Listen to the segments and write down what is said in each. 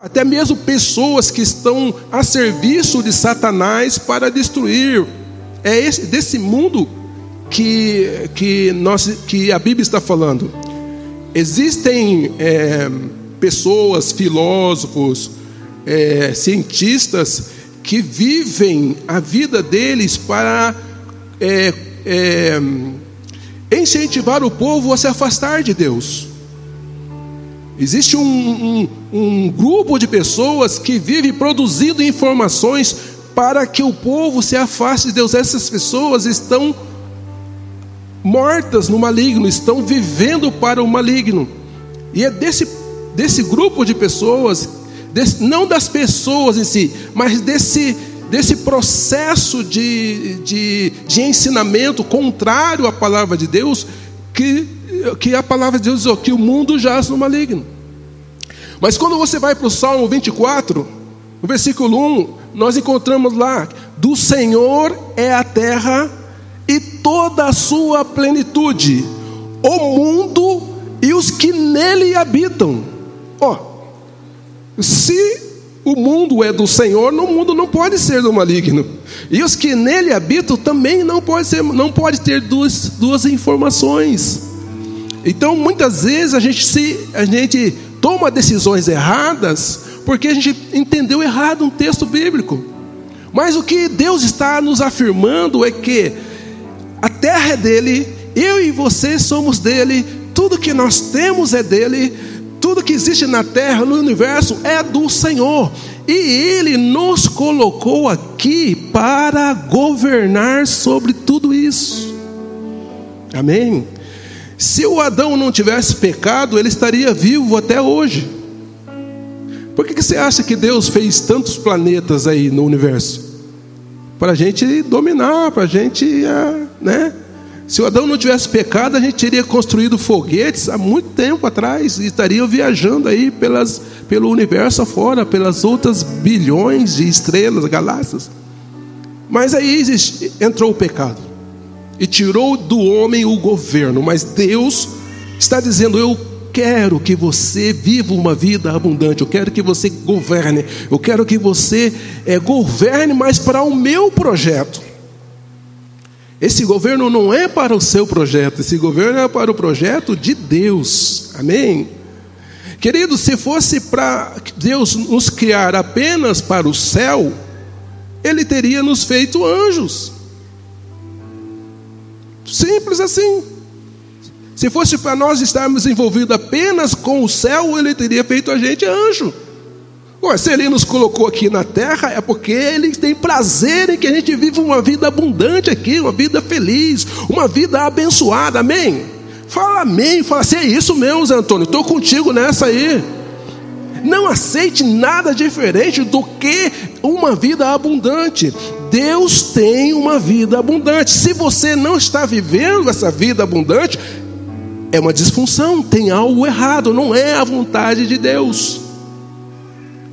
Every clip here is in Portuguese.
até mesmo pessoas que estão a serviço de Satanás para destruir. É esse, desse mundo que, que, nós, que a Bíblia está falando. Existem é, pessoas, filósofos, é, cientistas que vivem a vida deles para é, é, incentivar o povo a se afastar de Deus. Existe um, um, um, grupo de pessoas que vive produzindo informações para que o povo se afaste de Deus. Essas pessoas estão mortas no maligno, estão vivendo para o maligno. E é desse, desse grupo de pessoas, desse, não das pessoas em si, mas desse, desse processo de, de, de ensinamento contrário à palavra de Deus, que, que a palavra de Deus diz que o mundo jaz no maligno. Mas quando você vai para o Salmo 24, no versículo 1, nós encontramos lá: do Senhor é a terra e toda a sua plenitude, o mundo e os que nele habitam. Ó, oh, se o mundo é do Senhor, no mundo não pode ser do maligno. E os que nele habitam também não pode ser, não pode ter duas, duas informações. Então, muitas vezes a gente se a gente toma decisões erradas porque a gente entendeu errado um texto bíblico. Mas o que Deus está nos afirmando é que a terra é dele, eu e você somos dele, tudo que nós temos é dele, tudo que existe na terra, no universo, é do Senhor. E Ele nos colocou aqui para governar sobre tudo isso. Amém? Se o Adão não tivesse pecado, ele estaria vivo até hoje. Por que, que você acha que Deus fez tantos planetas aí no universo? para a gente dominar, para a gente, é, né? Se o Adão não tivesse pecado, a gente teria construído foguetes há muito tempo atrás e estaria viajando aí pelas, pelo universo afora, pelas outras bilhões de estrelas, galáxias. Mas aí existe, entrou o pecado e tirou do homem o governo. Mas Deus está dizendo: Eu quero que você viva uma vida abundante, eu quero que você governe, eu quero que você é, governe, mas para o meu projeto. Esse governo não é para o seu projeto, esse governo é para o projeto de Deus, amém? Querido, se fosse para Deus nos criar apenas para o céu, Ele teria nos feito anjos. Simples assim. Se fosse para nós estarmos envolvidos apenas com o céu, ele teria feito a gente anjo. Ué, se ele nos colocou aqui na terra, é porque ele tem prazer em que a gente viva uma vida abundante aqui, uma vida feliz, uma vida abençoada, amém? Fala amém, fala assim, é isso mesmo, Zé Antônio, estou contigo nessa aí. Não aceite nada diferente do que uma vida abundante. Deus tem uma vida abundante. Se você não está vivendo essa vida abundante, é uma disfunção, tem algo errado, não é a vontade de Deus.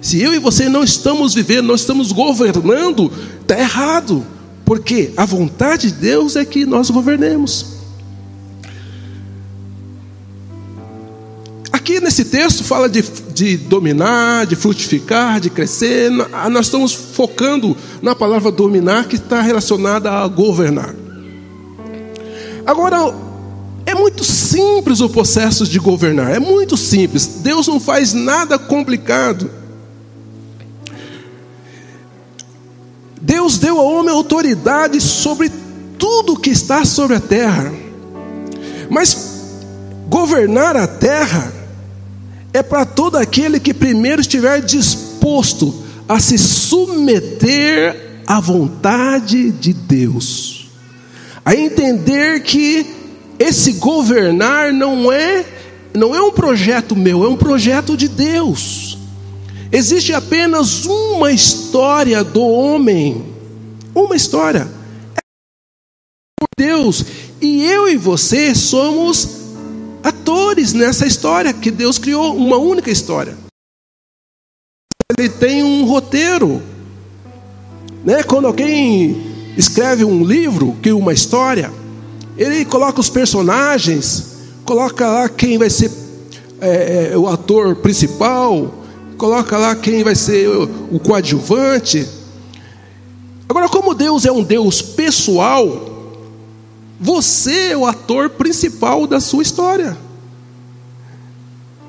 Se eu e você não estamos vivendo, não estamos governando, está errado, porque a vontade de Deus é que nós governemos. Aqui nesse texto fala de, de dominar, de frutificar, de crescer. Nós estamos focando na palavra dominar, que está relacionada a governar. Agora, é muito simples o processo de governar, é muito simples. Deus não faz nada complicado. Deus deu ao homem autoridade sobre tudo que está sobre a terra. Mas governar a terra é para todo aquele que primeiro estiver disposto a se submeter à vontade de Deus, a entender que esse governar não é não é um projeto meu, é um projeto de Deus. Existe apenas uma história do homem, uma história. É por Deus, e eu e você somos atores nessa história que Deus criou, uma única história. Ele tem um roteiro, né? Quando alguém escreve um livro, cria uma história, ele coloca os personagens, coloca lá quem vai ser é, é, o ator principal, coloca lá quem vai ser o coadjuvante. Agora, como Deus é um Deus pessoal, você é o ator principal da sua história.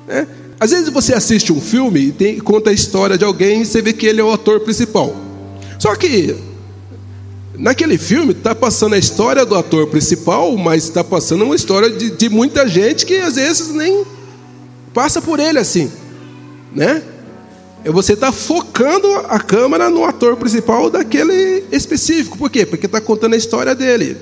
É? Às vezes você assiste um filme e tem, conta a história de alguém e você vê que ele é o ator principal. Só que naquele filme está passando a história do ator principal, mas está passando uma história de, de muita gente que às vezes nem passa por ele assim, né? Você está focando a câmera no ator principal daquele específico. Por quê? Porque está contando a história dele.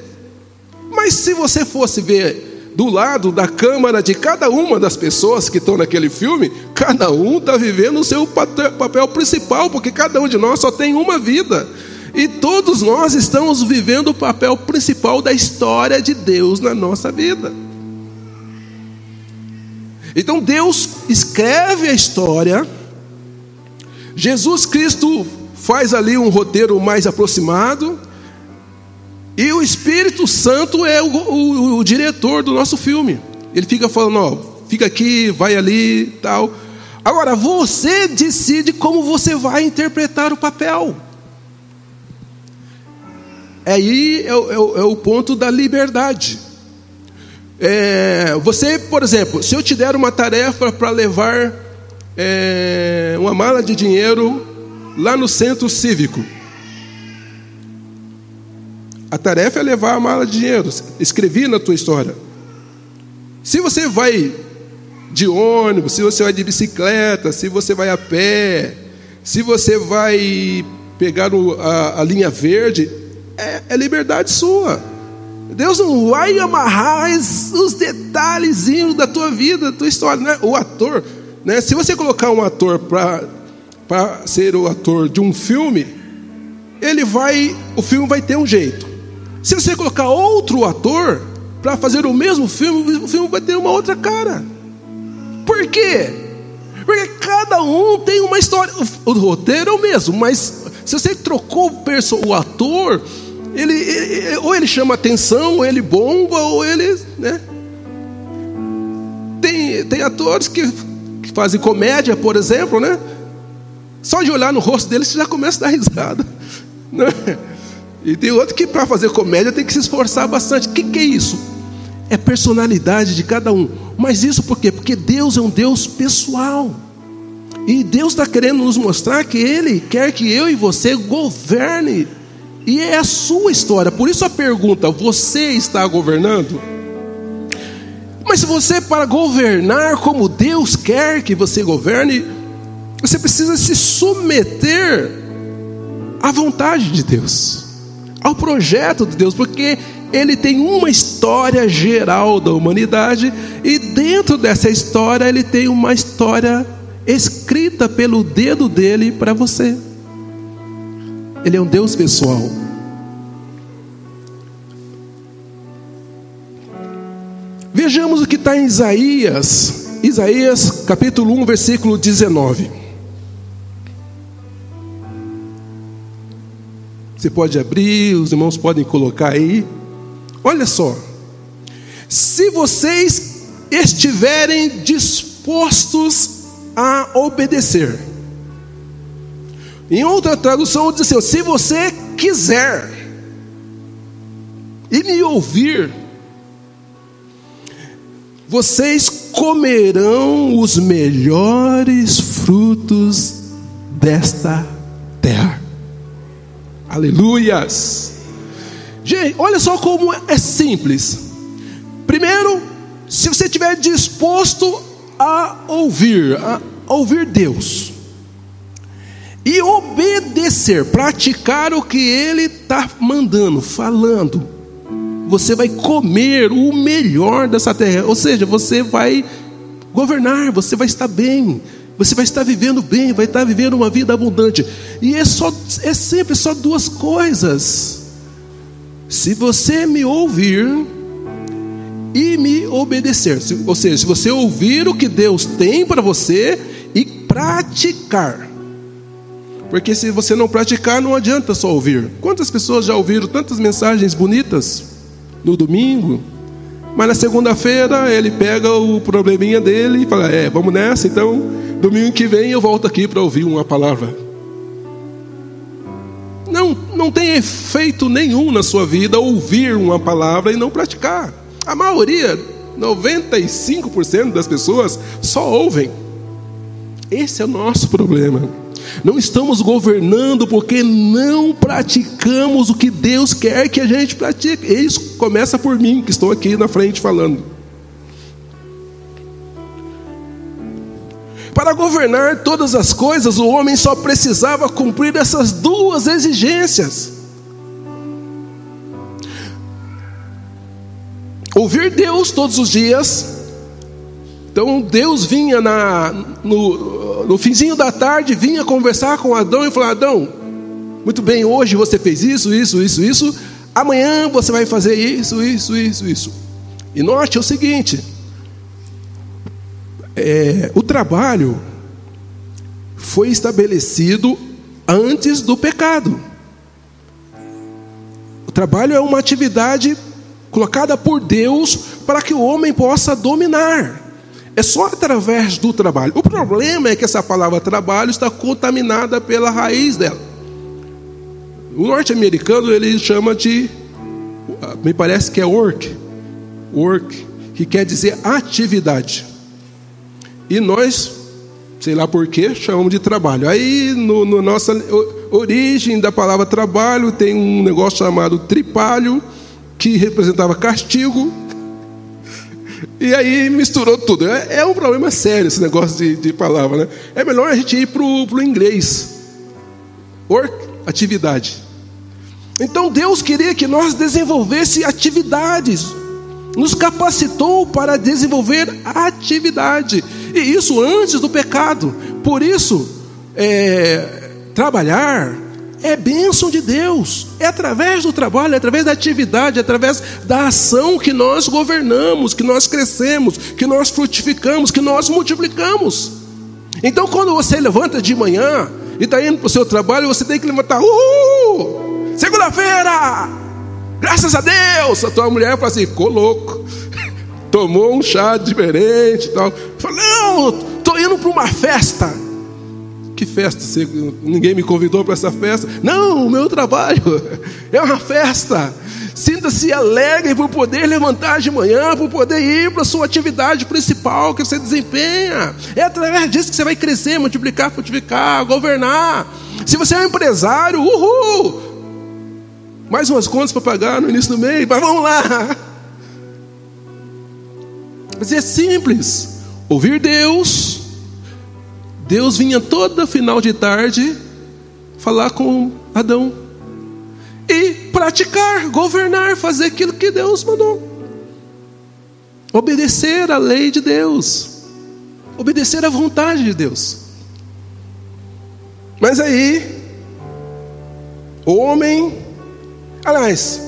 Mas se você fosse ver do lado da câmera de cada uma das pessoas que estão naquele filme, cada um está vivendo o seu papel principal, porque cada um de nós só tem uma vida. E todos nós estamos vivendo o papel principal da história de Deus na nossa vida. Então Deus escreve a história Jesus Cristo faz ali um roteiro mais aproximado, e o Espírito Santo é o, o, o diretor do nosso filme. Ele fica falando, ó, fica aqui, vai ali, tal. Agora você decide como você vai interpretar o papel. Aí é, é, é o ponto da liberdade. É, você, por exemplo, se eu te der uma tarefa para levar é, uma mala de dinheiro lá no centro cívico. A tarefa é levar a mala de dinheiro. Escrevi na tua história. Se você vai de ônibus, se você vai de bicicleta, se você vai a pé, se você vai pegar a, a linha verde, é, é, liberdade sua. Deus não vai amarrar os detalhezinhos da tua vida, da tua história. Né? O ator, né? Se você colocar um ator para ser o ator de um filme, ele vai, o filme vai ter um jeito. Se você colocar outro ator para fazer o mesmo filme, o filme vai ter uma outra cara. Por quê? Porque cada um tem uma história. O, roteiro é o mesmo, mas se você trocou o, ator, ele, ele, ou ele chama atenção, ou ele bomba, ou ele. Né? Tem, tem atores que fazem comédia, por exemplo, né? Só de olhar no rosto deles você já começa a dar risada. Né? E tem outro que para fazer comédia tem que se esforçar bastante. O que, que é isso? É personalidade de cada um. Mas isso por quê? Porque Deus é um Deus pessoal. E Deus está querendo nos mostrar que Ele quer que eu e você governe. E é a sua história. Por isso a pergunta: você está governando? Mas se você, para governar como Deus quer que você governe, você precisa se submeter à vontade de Deus, ao projeto de Deus, porque Ele tem uma história geral da humanidade, e dentro dessa história, Ele tem uma história escrita pelo dedo dele para você. Ele é um Deus pessoal. Vejamos o que está em Isaías, Isaías capítulo 1, versículo 19. Você pode abrir, os irmãos podem colocar aí. Olha só. Se vocês estiverem dispostos a obedecer. Em outra tradução diz assim: se você quiser e me ouvir, vocês comerão os melhores frutos desta terra. Aleluias! Gente, olha só como é simples. Primeiro, se você estiver disposto a ouvir, a ouvir Deus, e obedecer, praticar o que Ele está mandando, falando, você vai comer o melhor dessa terra. Ou seja, você vai governar, você vai estar bem, você vai estar vivendo bem, vai estar vivendo uma vida abundante. E é, só, é sempre só duas coisas. Se você me ouvir e me obedecer, ou seja, se você ouvir o que Deus tem para você e praticar. Porque se você não praticar, não adianta só ouvir. Quantas pessoas já ouviram tantas mensagens bonitas? no domingo, mas na segunda-feira ele pega o probleminha dele e fala: É, vamos nessa então, Domingo que vem eu volto aqui para ouvir uma palavra. Não, não tem efeito nenhum na sua vida ouvir uma palavra e não praticar. A maioria, 95% das pessoas só ouvem. Esse é o nosso problema. Não estamos governando porque não praticamos o que Deus quer que a gente pratique. Isso começa por mim, que estou aqui na frente falando. Para governar todas as coisas, o homem só precisava cumprir essas duas exigências: ouvir Deus todos os dias. Então Deus vinha na, no, no finzinho da tarde, vinha conversar com Adão e falar: Adão, muito bem, hoje você fez isso, isso, isso, isso. Amanhã você vai fazer isso, isso, isso, isso. E note o seguinte: é, o trabalho foi estabelecido antes do pecado. O trabalho é uma atividade colocada por Deus para que o homem possa dominar. É só através do trabalho. O problema é que essa palavra trabalho está contaminada pela raiz dela. O norte-americano ele chama de, me parece que é work, work, que quer dizer atividade. E nós, sei lá porquê, chamamos de trabalho. Aí, no, no nossa origem da palavra trabalho, tem um negócio chamado tripalho, que representava castigo. E aí misturou tudo. É, é um problema sério esse negócio de, de palavra, né? É melhor a gente ir para o inglês. Work, atividade. Então Deus queria que nós desenvolvesse atividades nos capacitou para desenvolver atividade, e isso antes do pecado. Por isso, é, trabalhar é bênção de Deus, é através do trabalho, é através da atividade, é através da ação que nós governamos, que nós crescemos, que nós frutificamos, que nós multiplicamos. Então, quando você levanta de manhã e está indo para o seu trabalho, você tem que levantar, uhul! Segunda-feira! Graças a Deus! A tua mulher fala assim, ficou louco. Tomou um chá diferente e tal. Falou, não, estou indo para uma festa. Que festa? Você, ninguém me convidou para essa festa. Não, o meu trabalho é uma festa. Sinta-se alegre por poder levantar de manhã, por poder ir para a sua atividade principal que você desempenha. É através disso que você vai crescer, multiplicar, frutificar, governar. Se você é um empresário, uhul! Mais umas contas para pagar no início do mês, mas vamos lá. Mas é simples. Ouvir Deus. Deus vinha toda final de tarde falar com Adão. E praticar, governar, fazer aquilo que Deus mandou. Obedecer à lei de Deus. Obedecer à vontade de Deus. Mas aí, o homem Aliás,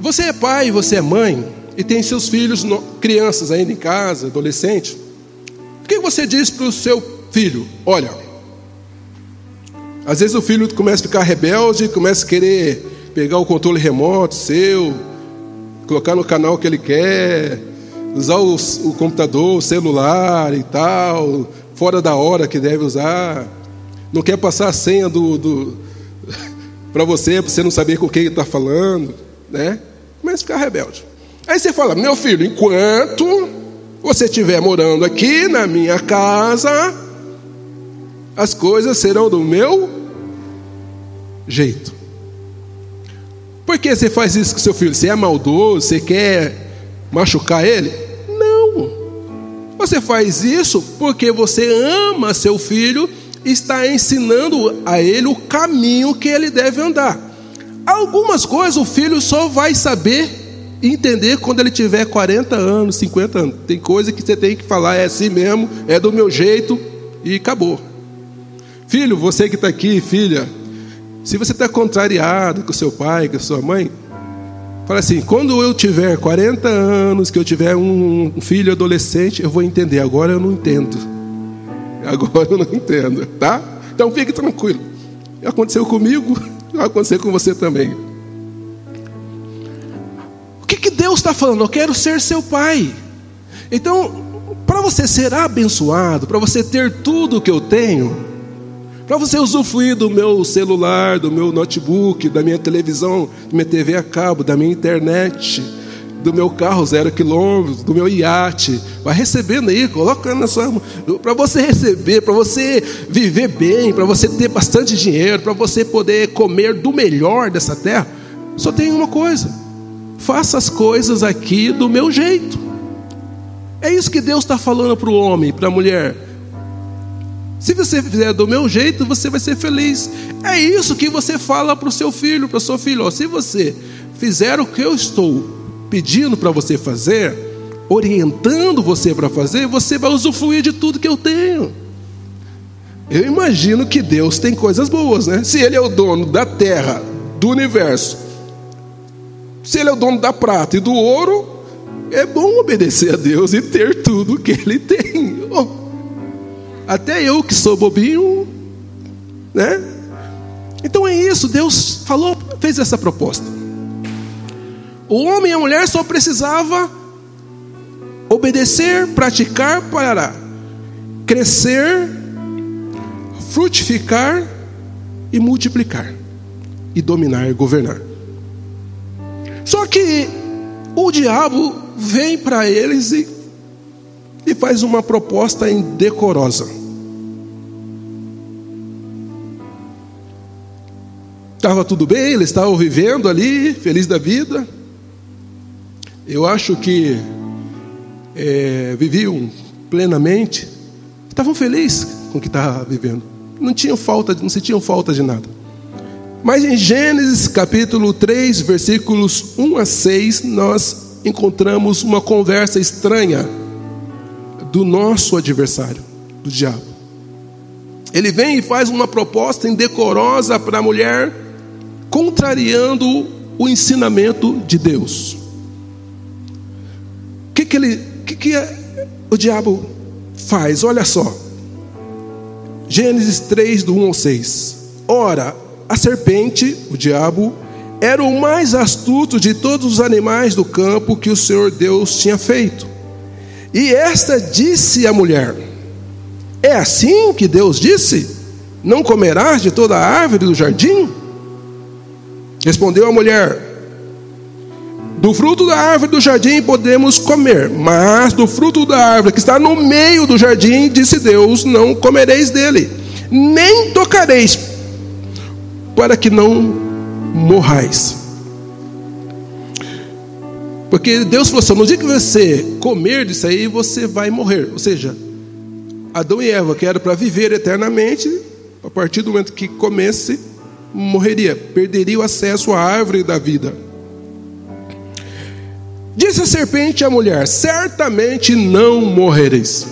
você é pai, você é mãe e tem seus filhos, crianças ainda em casa, adolescente. O que você diz para o seu filho? Olha, às vezes o filho começa a ficar rebelde, começa a querer pegar o controle remoto seu, colocar no canal que ele quer, usar o, o computador, o celular e tal, fora da hora que deve usar, não quer passar a senha do, do para você, para você não saber com quem está falando, né? Começa a ficar rebelde. Aí você fala, meu filho, enquanto você estiver morando aqui na minha casa, as coisas serão do meu jeito. Por que você faz isso com seu filho? Você é maldoso? Você quer machucar ele? Não. Você faz isso porque você ama seu filho está ensinando a ele o caminho que ele deve andar. Algumas coisas o filho só vai saber entender quando ele tiver 40 anos, 50 anos. Tem coisa que você tem que falar, é assim mesmo, é do meu jeito e acabou. Filho, você que está aqui, filha, se você está contrariado com seu pai, com sua mãe, fala assim: quando eu tiver 40 anos, que eu tiver um filho adolescente, eu vou entender. Agora eu não entendo. Agora eu não entendo, tá? Então fique tranquilo. Aconteceu comigo, vai acontecer com você também. Deus está falando? Eu quero ser seu pai. Então, Para você ser abençoado, para você ter tudo o que eu tenho, para você usufruir do meu celular, do meu notebook, da minha televisão, da minha TV a cabo, da minha internet, do meu carro zero quilômetros, do meu iate, vai recebendo aí, colocando na sua para você receber, para você viver bem, para você ter bastante dinheiro, para você poder comer do melhor dessa terra, só tem uma coisa: faça as coisas aqui do meu jeito. É isso que Deus está falando para o homem, para a mulher. Se você fizer do meu jeito, você vai ser feliz. É isso que você fala para o seu filho, para sua filha. se você fizer o que eu estou pedindo para você fazer, orientando você para fazer, você vai usufruir de tudo que eu tenho. Eu imagino que Deus tem coisas boas, né? Se Ele é o dono da terra, do universo, se Ele é o dono da prata e do ouro, é bom obedecer a Deus e ter tudo que Ele tem. Oh, até eu que sou bobinho, né? Então é isso, Deus falou, fez essa proposta. O homem e a mulher só precisava obedecer, praticar para crescer, frutificar e multiplicar e dominar e governar. Só que o diabo vem para eles e, e faz uma proposta indecorosa. Estava tudo bem, eles estavam vivendo ali, feliz da vida. Eu acho que é, viviam plenamente, estavam felizes com o que estavam vivendo. Não tinham falta, não sentiam falta de nada. Mas em Gênesis capítulo 3, versículos 1 a 6, nós encontramos uma conversa estranha do nosso adversário, do diabo. Ele vem e faz uma proposta indecorosa para a mulher, contrariando o ensinamento de Deus. O que, que, ele, que, que o diabo faz? Olha só. Gênesis 3, do 1 ao 6. Ora, a serpente, o diabo, era o mais astuto de todos os animais do campo que o Senhor Deus tinha feito. E esta disse à mulher: É assim que Deus disse? Não comerás de toda a árvore do jardim? Respondeu a mulher: Do fruto da árvore do jardim podemos comer, mas do fruto da árvore que está no meio do jardim, disse Deus: Não comereis dele, nem tocareis, para que não morrais. Porque Deus falou assim: no dia que você comer disso aí, você vai morrer. Ou seja, Adão e Eva, que era para viver eternamente, a partir do momento que comesse, morreria, perderia o acesso à árvore da vida. Disse a serpente à mulher: Certamente não morrereis.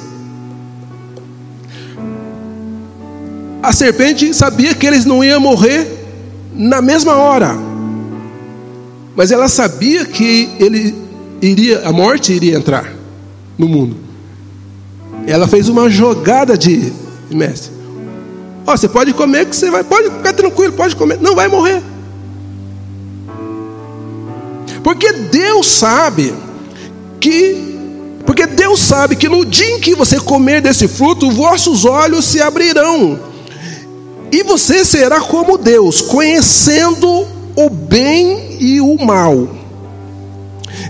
A serpente sabia que eles não iam morrer na mesma hora. Mas ela sabia que ele iria, a morte iria entrar no mundo. Ela fez uma jogada de mestre. Ó, oh, você pode comer que você vai, pode ficar tranquilo, pode comer, não vai morrer. Porque Deus sabe que porque Deus sabe que no dia em que você comer desse fruto, vossos olhos se abrirão e você será como Deus, conhecendo o bem e o mal.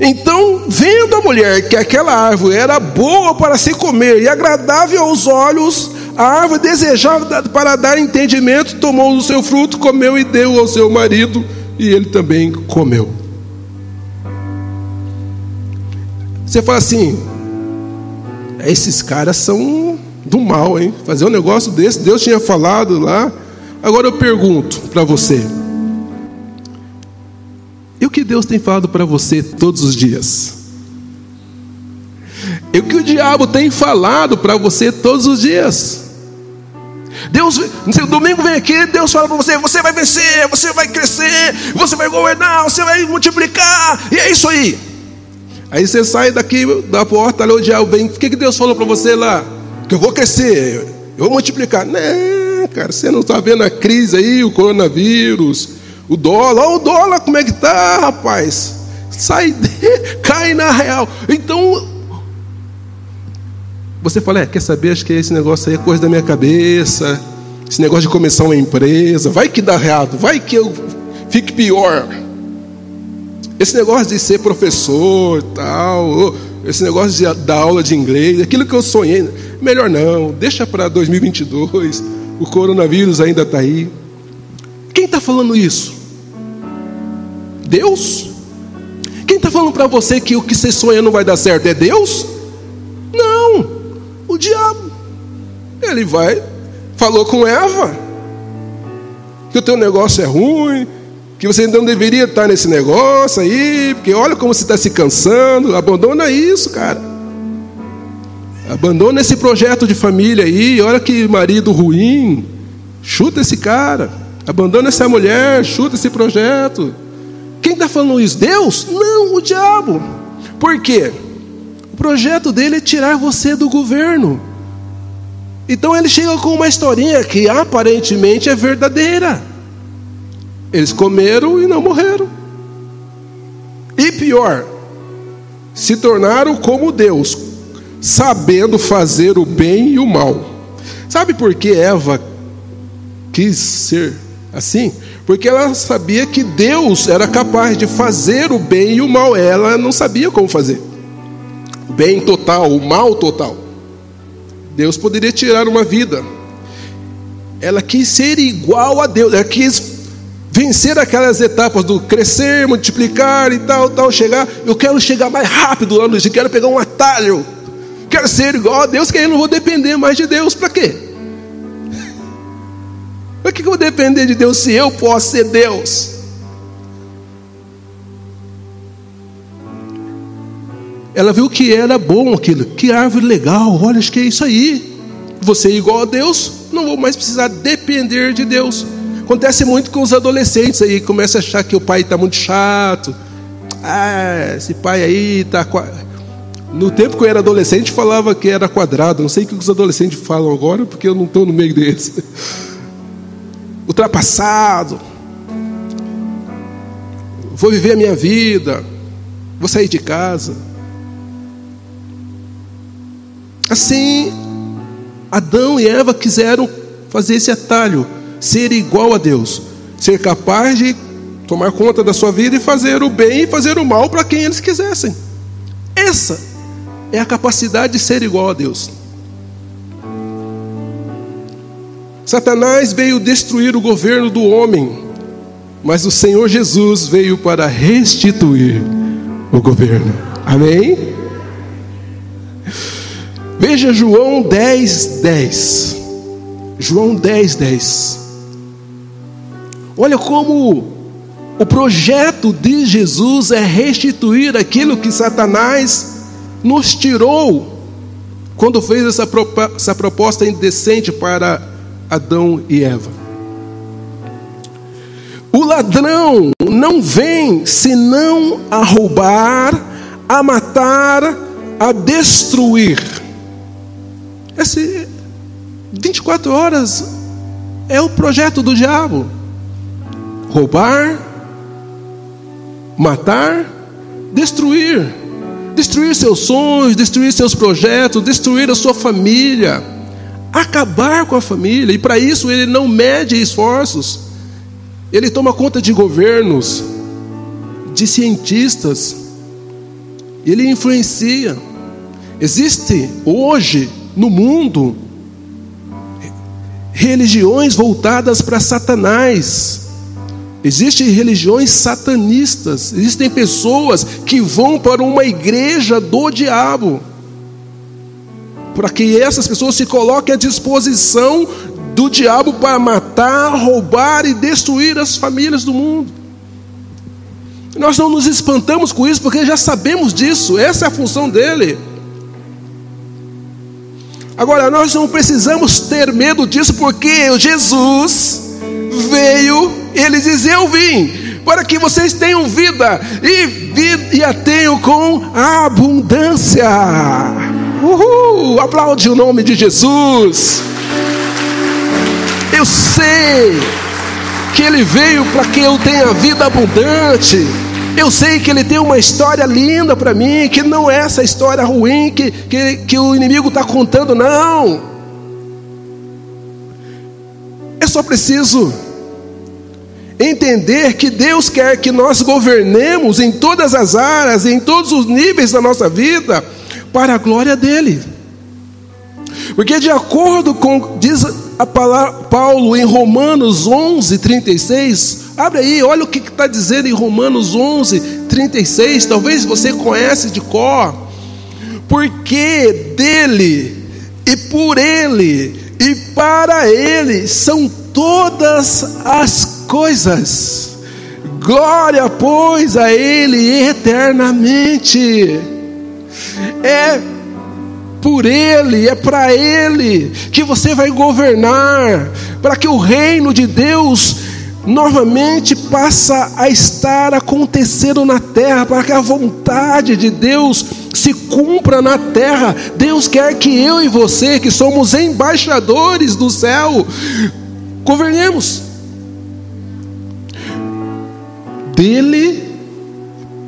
Então, vendo a mulher que aquela árvore era boa para se comer e agradável aos olhos, a árvore desejava para dar entendimento, tomou o seu fruto, comeu e deu ao seu marido, e ele também comeu. Você fala assim: esses caras são do mal, hein? Fazer um negócio desse, Deus tinha falado lá. Agora eu pergunto para você: e o que Deus tem falado para você todos os dias? E o que o diabo tem falado para você todos os dias? Deus, no domingo vem aqui, Deus fala para você: você vai vencer, você vai crescer, você vai governar, você vai multiplicar, e é isso aí. Aí você sai daqui da porta, ali o diabo vem, o que, que Deus falou para você lá? Que eu vou crescer, eu vou multiplicar. Não, cara, você não está vendo a crise aí, o coronavírus, o dólar, olha o dólar como é que tá, rapaz. Sai, cai na real. Então, Você fala, é, quer saber? Acho que esse negócio aí é coisa da minha cabeça. Esse negócio de começar uma empresa, vai que dá errado, vai que eu fique pior. Esse negócio de ser professor, tal, esse negócio de dar aula de inglês, aquilo que eu sonhei, melhor não, deixa para 2022. O coronavírus ainda está aí. Quem está falando isso? Deus? Quem está falando para você que o que você sonha não vai dar certo é Deus? Não, o diabo. Ele vai, falou com Eva, que o teu negócio é ruim, que você não deveria estar nesse negócio aí, porque olha como você está se cansando. Abandona isso, cara. Abandona esse projeto de família aí. Olha que marido ruim. Chuta esse cara. Abandona essa mulher. Chuta esse projeto. Quem está falando isso? Deus? Não, o diabo. Por quê? O projeto dele é tirar você do governo. Então ele chega com uma historinha que aparentemente é verdadeira. Eles comeram e não morreram. E pior, se tornaram como Deus, sabendo fazer o bem e o mal. Sabe por que Eva quis ser assim? Porque ela sabia que Deus era capaz de fazer o bem e o mal. Ela não sabia como fazer. O bem total, o mal total. Deus poderia tirar uma vida. Ela quis ser igual a Deus. Ela quis vencer aquelas etapas do crescer, multiplicar e tal, tal, chegar. Eu quero chegar mais rápido lá no Egito, quero pegar um atalho. Quero ser igual a Deus, que aí eu não vou depender mais de Deus. Para quê? Para que eu vou depender de Deus se eu posso ser Deus? Ela viu que era bom aquilo, que árvore legal, olha, acho que é isso aí. Você é igual a Deus, não vou mais precisar depender de Deus. Acontece muito com os adolescentes aí, começa a achar que o pai está muito chato. Ah, esse pai aí está. No tempo que eu era adolescente, falava que era quadrado. Não sei o que os adolescentes falam agora, porque eu não estou no meio deles. Ultrapassado. Vou viver a minha vida. Vou sair de casa. Assim, Adão e Eva quiseram fazer esse atalho ser igual a Deus, ser capaz de tomar conta da sua vida e fazer o bem e fazer o mal para quem eles quisessem. Essa é a capacidade de ser igual a Deus. Satanás veio destruir o governo do homem, mas o Senhor Jesus veio para restituir o governo. Amém? Veja João 10, 10. João 10, 10. Olha como o projeto de Jesus é restituir aquilo que Satanás nos tirou quando fez essa, proposta indecente para Adão e Eva. O ladrão não vem senão a roubar, a matar, a destruir. Esse 24 horas é o projeto do diabo roubar, matar, destruir. Destruir seus sonhos, destruir seus projetos, destruir a sua família, acabar com a família, e para isso ele não mede esforços, ele toma conta de governos, de cientistas, ele influencia. Existe hoje no mundo religiões voltadas para Satanás. Existem religiões satanistas, existem pessoas que vão para uma igreja do diabo, para que essas pessoas se coloquem à disposição do diabo para matar, roubar e destruir as famílias do mundo. Nós não nos espantamos com isso, porque já sabemos disso, essa é a função dele. Agora, nós não precisamos ter medo disso, porque Jesus veio ele diz: Eu vim para que vocês tenham vida e, vida, e a tenham com abundância. Uhul! Aplaude o nome de Jesus. Eu sei que Ele veio para que eu tenha vida abundante. Eu sei que ele tem uma história linda para mim, que não é essa história ruim que, que, que o inimigo está contando, não. Só preciso entender que Deus quer que nós governemos em todas as áreas, em todos os níveis da nossa vida, para a glória dele. Porque de acordo com diz a palavra Paulo em Romanos 11, 36, abre aí, olha o que está dizendo em Romanos 11, 36, talvez você conhece de cor, porque dele e por ele e para ele são todas as coisas. Glória, pois, a ele eternamente. É por Ele, é para Ele que você vai governar, para que o reino de Deus novamente passa a estar acontecendo na terra, para que a vontade de Deus se cumpra na terra. Deus quer que eu e você, que somos embaixadores do céu, governemos. Dele,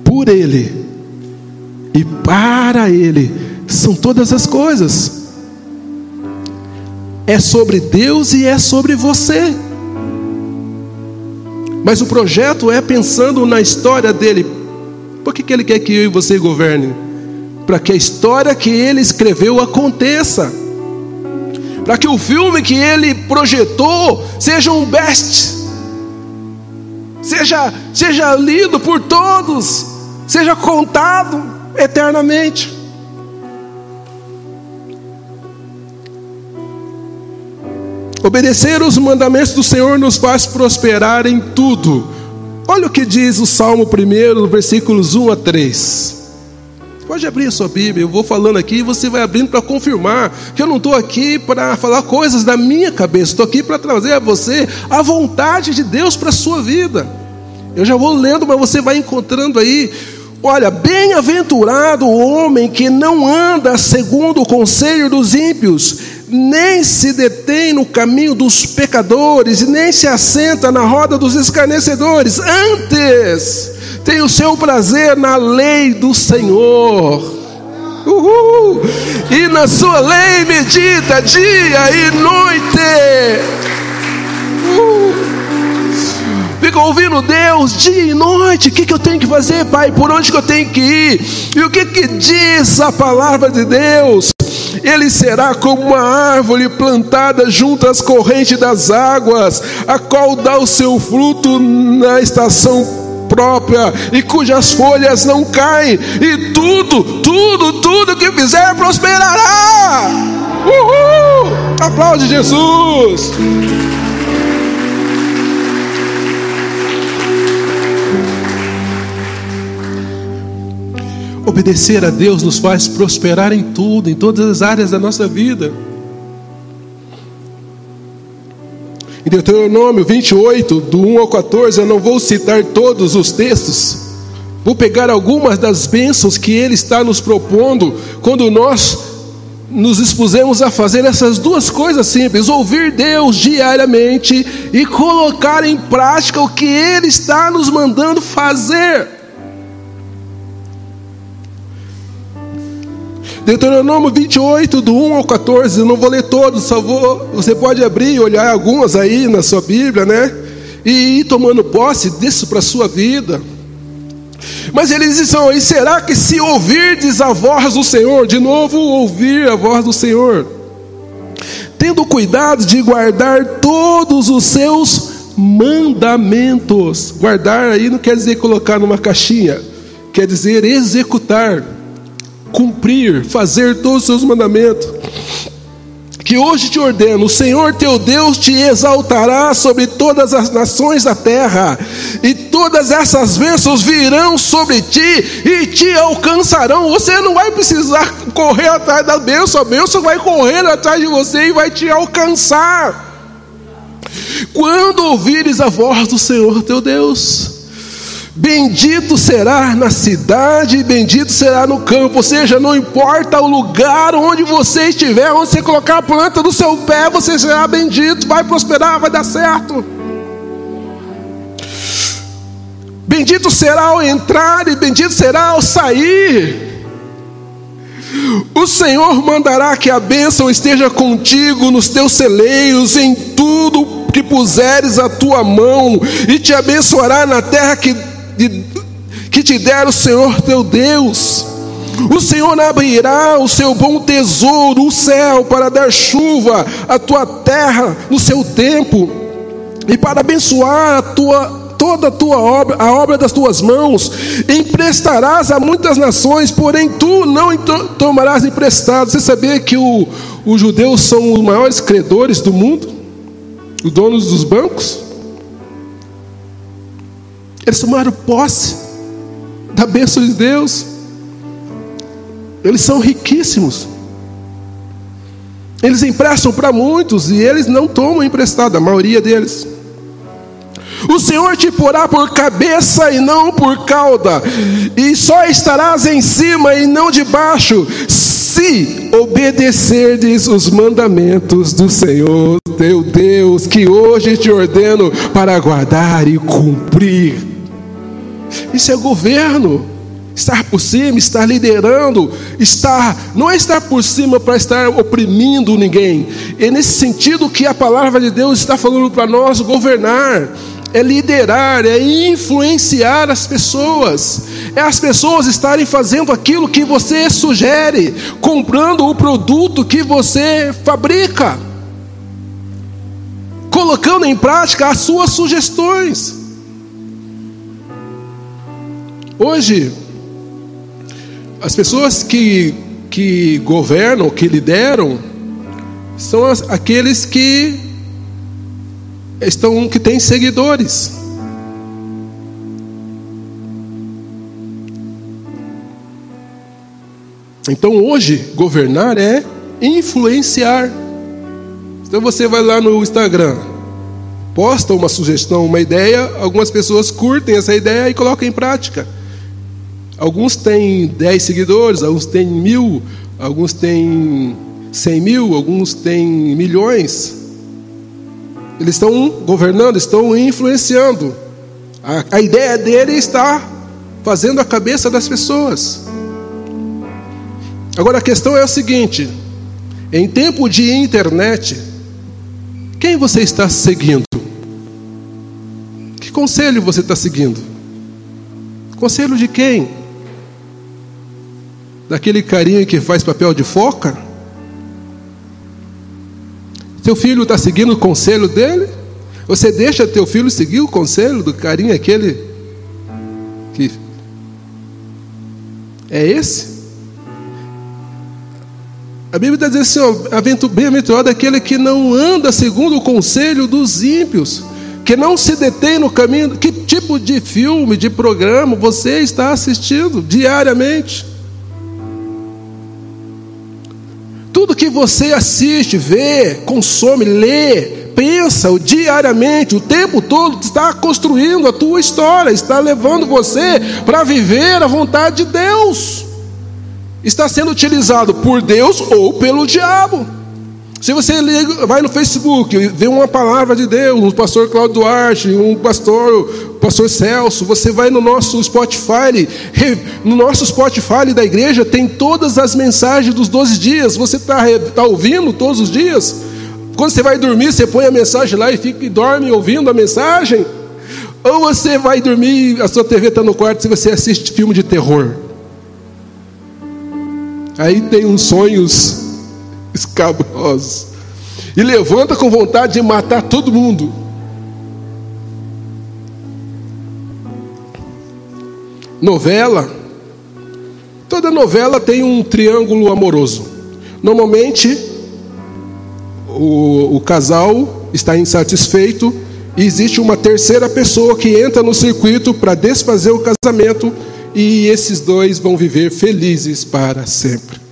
por Ele e para Ele são todas as coisas. É sobre Deus e é sobre você. Mas o projeto é pensando na história dele. Por que, que ele quer que eu e você governe? Para que a história que ele escreveu aconteça. Para que o filme que ele projetou seja um best. Seja, seja lido por todos. Seja contado eternamente. Obedecer os mandamentos do Senhor nos faz prosperar em tudo. Olha o que diz o Salmo 1, versículos 1 a 3. Pode abrir a sua Bíblia, eu vou falando aqui e você vai abrindo para confirmar que eu não estou aqui para falar coisas da minha cabeça, estou aqui para trazer a você a vontade de Deus para a sua vida. Eu já vou lendo, mas você vai encontrando aí. Olha, bem-aventurado o homem que não anda segundo o conselho dos ímpios, nem se detém no caminho dos pecadores, nem se assenta na roda dos escarnecedores. Antes, tem o seu prazer na lei do Senhor. Uhul. E na sua lei medita dia e noite. Uhul. Fica ouvindo Deus dia e noite. O que, que eu tenho que fazer, Pai? Por onde que eu tenho que ir? E o que, que diz a palavra de Deus? ele será como uma árvore plantada junto às correntes das águas, a qual dá o seu fruto na estação própria e cujas folhas não caem, e tudo, tudo, tudo que fizer prosperará. Uhul! Aplaude Jesus. Obedecer a Deus nos faz prosperar em tudo, em todas as áreas da nossa vida. Deuteronômio 28, do 1 ao 14, eu não vou citar todos os textos, vou pegar algumas das bênçãos que Ele está nos propondo quando nós nos expusemos a fazer essas duas coisas simples: ouvir Deus diariamente e colocar em prática o que Ele está nos mandando fazer. Deuteronômio 28, do 1 ao 14, eu não vou ler todos, só vou. Você pode abrir e olhar algumas aí na sua Bíblia, né? E ir tomando posse disso para a sua vida. Mas eles dizem: e será que se ouvirdes a voz do Senhor, de novo ouvir a voz do Senhor, tendo cuidado de guardar todos os seus mandamentos, guardar aí não quer dizer colocar numa caixinha, quer dizer executar cumprir, fazer todos os seus mandamentos. Que hoje te ordeno: o Senhor teu Deus te exaltará sobre todas as nações da terra, e todas essas bênçãos virão sobre ti e te alcançarão. Você não vai precisar correr atrás da bênção, a bênção vai correr atrás de você e vai te alcançar. Quando ouvires a voz do Senhor teu Deus, Bendito será na cidade, bendito será no campo. Ou seja, não importa o lugar onde você estiver, onde você colocar a planta do seu pé, você será bendito, vai prosperar, vai dar certo. Bendito será ao entrar e bendito será ao sair. O Senhor mandará que a bênção esteja contigo nos teus celeiros, em tudo que puseres a tua mão, e te abençoará na terra que, que te der o Senhor teu Deus. O Senhor abrirá o seu bom tesouro, o céu, para dar chuva à tua terra no seu tempo, e para abençoar a tua toda a tua obra, a obra das tuas mãos, emprestarás a muitas nações, porém tu não tomarás emprestado. Você sabia que o, os judeus são os maiores credores do mundo? Os donos dos bancos? Eles tomaram posse da bênção de Deus. Eles são riquíssimos. Eles emprestam para muitos e eles não tomam emprestado, a maioria deles. O Senhor te porá por cabeça e não por cauda, e só estarás em cima e não debaixo, se obedecerdes os mandamentos do Senhor teu Deus, que hoje te ordeno para guardar e cumprir. Isso é governo. Estar por cima, estar liderando, estar, não é estar por cima para estar oprimindo ninguém. É nesse sentido que a palavra de Deus está falando para nós governar é liderar, é influenciar as pessoas, é as pessoas estarem fazendo aquilo que você sugere, comprando o produto que você fabrica, colocando em prática as suas sugestões. Hoje, as pessoas que, que governam, que lideram, são as, aqueles que estão que têm seguidores. Então hoje governar é influenciar. Então você vai lá no Instagram, posta uma sugestão, uma ideia, algumas pessoas curtem essa ideia e colocam em prática. Alguns têm 10 seguidores, alguns têm mil, alguns têm 100 mil, alguns têm milhões. Eles estão governando, estão influenciando. A, a ideia dele está fazendo a cabeça das pessoas. Agora a questão é o seguinte: em tempo de internet, quem você está seguindo? Que conselho você está seguindo? Conselho de quem? Daquele carinha que faz papel de foca? Seu filho está seguindo o conselho dele? Você deixa teu filho seguir o conselho do carinho aquele que é esse? A Bíblia está dizendo assim: bem-aventurado aquele que não anda segundo o conselho dos ímpios, que não se detém no caminho. Que tipo de filme, de programa você está assistindo diariamente? Tudo que você assiste, vê, consome, lê, pensa diariamente, o tempo todo, está construindo a tua história, está levando você para viver a vontade de Deus. Está sendo utilizado por Deus ou pelo diabo. Se você vai no Facebook, vê uma palavra de Deus, um pastor Cláudio Duarte, um pastor, pastor Celso, você vai no nosso Spotify, no nosso Spotify da igreja tem todas as mensagens dos 12 dias. Você está tá ouvindo todos os dias? Quando você vai dormir, você põe a mensagem lá e fica e dorme ouvindo a mensagem? Ou você vai dormir, a sua TV está no quarto e você assiste filme de terror? Aí tem uns sonhos escabrosos. E levanta com vontade de matar todo mundo. Novela. Toda novela tem um triângulo amoroso. Normalmente, o, o casal está insatisfeito e existe uma terceira pessoa que entra no circuito para desfazer o casamento e esses dois vão viver felizes para sempre.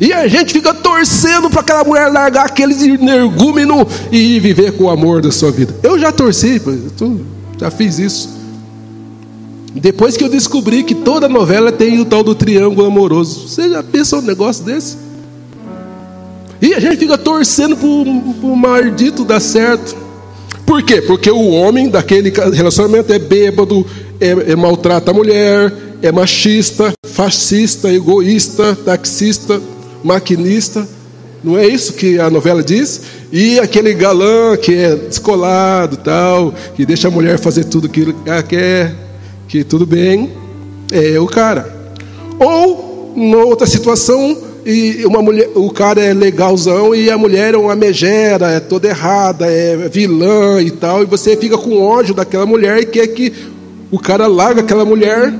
E a gente fica torcendo para aquela mulher largar aquele energúmeno e viver com o amor da sua vida. Eu já torci, já fiz isso. Depois que eu descobri que toda novela tem o tal do triângulo amoroso. Você já pensou um negócio desse? E a gente fica torcendo para o maldito dar certo. Por quê? Porque o homem daquele relacionamento é bêbado, é, é maltrata a mulher, é machista, fascista, egoísta, taxista, maquinista. Não é isso que a novela diz? E aquele galã que é descolado, tal, que deixa a mulher fazer tudo que ela quer, que tudo bem, é o cara. Ou, numa outra situação, e uma mulher, o cara é legalzão e a mulher é uma megera, é toda errada, é vilã e tal, e você fica com ódio daquela mulher e quer que o cara larga aquela mulher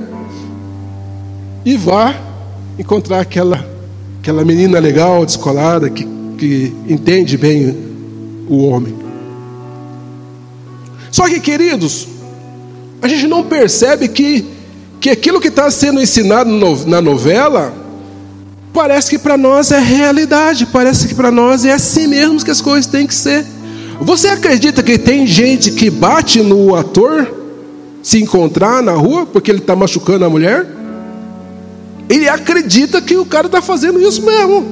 e vá encontrar aquela, aquela menina legal, descolada, que, que entende bem o homem. Só que, queridos, a gente não percebe que, que aquilo que está sendo ensinado no, na novela parece que para nós é realidade, parece que para nós é assim mesmo que as coisas têm que ser. Você acredita que tem gente que bate no ator se encontrar na rua porque ele está machucando a mulher? Ele acredita que o cara está fazendo isso mesmo,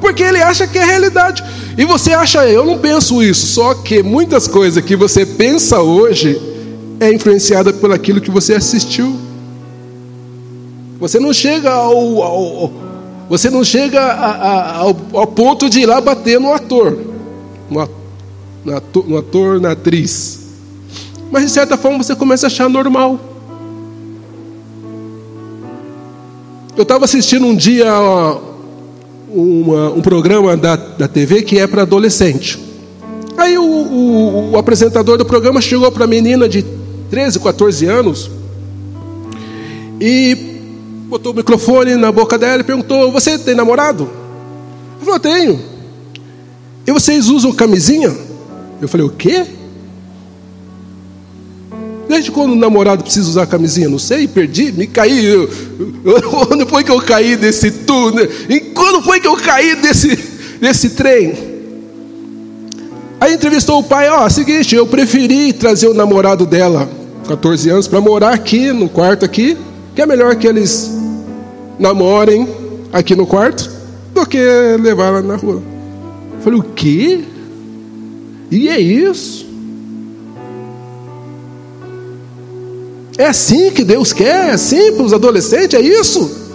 porque ele acha que é realidade. E você acha, eu não penso isso, só que muitas coisas que você pensa hoje é influenciada por aquilo que você assistiu. Você não chega ao, ao você não chega a, a, ao, ao, ponto de ir lá bater no ator, no ator, no ator, na atriz. Mas de certa forma você começa a achar normal. Eu estava assistindo um dia uma, um programa da, da TV que é para adolescente. Aí o, o, o apresentador do programa chegou para a menina de 13, 14 anos e botou o microfone na boca dela e perguntou: Você tem namorado? Ela falou: Tenho. E vocês usam camisinha? Eu falei: O quê? Desde quando o namorado precisa usar camisinha? Não sei, perdi, me caí. Quando foi que eu caí desse túnel? E quando foi que eu caí desse, desse trem? Aí entrevistou o pai: Ó, oh, seguinte, eu preferi trazer o namorado dela, 14 anos, para morar aqui, no quarto aqui, que é melhor que eles namorem aqui no quarto do que levar ela na rua. Eu falei, o quê? E é isso? É assim que Deus quer? É assim para os adolescentes? É isso?